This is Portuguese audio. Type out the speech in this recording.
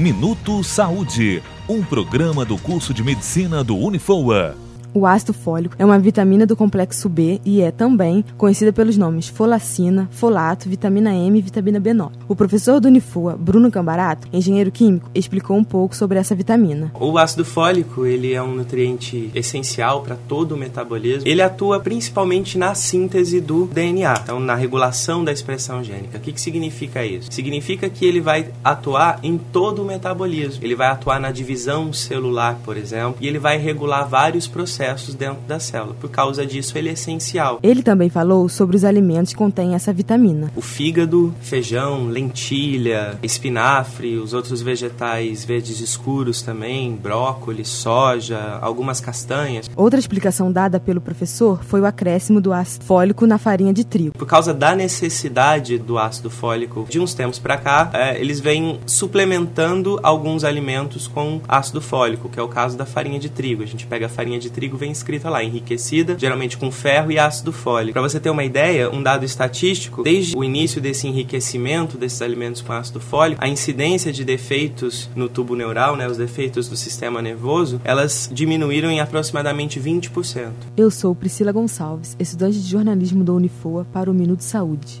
Minuto Saúde, um programa do curso de medicina do Unifoa. O ácido fólico é uma vitamina do complexo B e é também conhecida pelos nomes folacina, folato, vitamina M e vitamina B9. O professor do Unifua, Bruno Cambarato, engenheiro químico, explicou um pouco sobre essa vitamina. O ácido fólico, ele é um nutriente essencial para todo o metabolismo. Ele atua principalmente na síntese do DNA, então na regulação da expressão gênica. O que, que significa isso? Significa que ele vai atuar em todo o metabolismo. Ele vai atuar na divisão celular, por exemplo, e ele vai regular vários processos processos dentro da célula. Por causa disso, ele é essencial. Ele também falou sobre os alimentos que contêm essa vitamina. O fígado, feijão, lentilha, espinafre, os outros vegetais verdes escuros também, brócolis, soja, algumas castanhas. Outra explicação dada pelo professor foi o acréscimo do ácido fólico na farinha de trigo. Por causa da necessidade do ácido fólico de uns tempos para cá, é, eles vêm suplementando alguns alimentos com ácido fólico, que é o caso da farinha de trigo. A gente pega a farinha de trigo vem escrita lá, enriquecida, geralmente com ferro e ácido fólico. Para você ter uma ideia, um dado estatístico, desde o início desse enriquecimento desses alimentos com ácido fólico, a incidência de defeitos no tubo neural, né, os defeitos do sistema nervoso, elas diminuíram em aproximadamente 20%. Eu sou Priscila Gonçalves, estudante de jornalismo da Unifoa para o Minuto Saúde.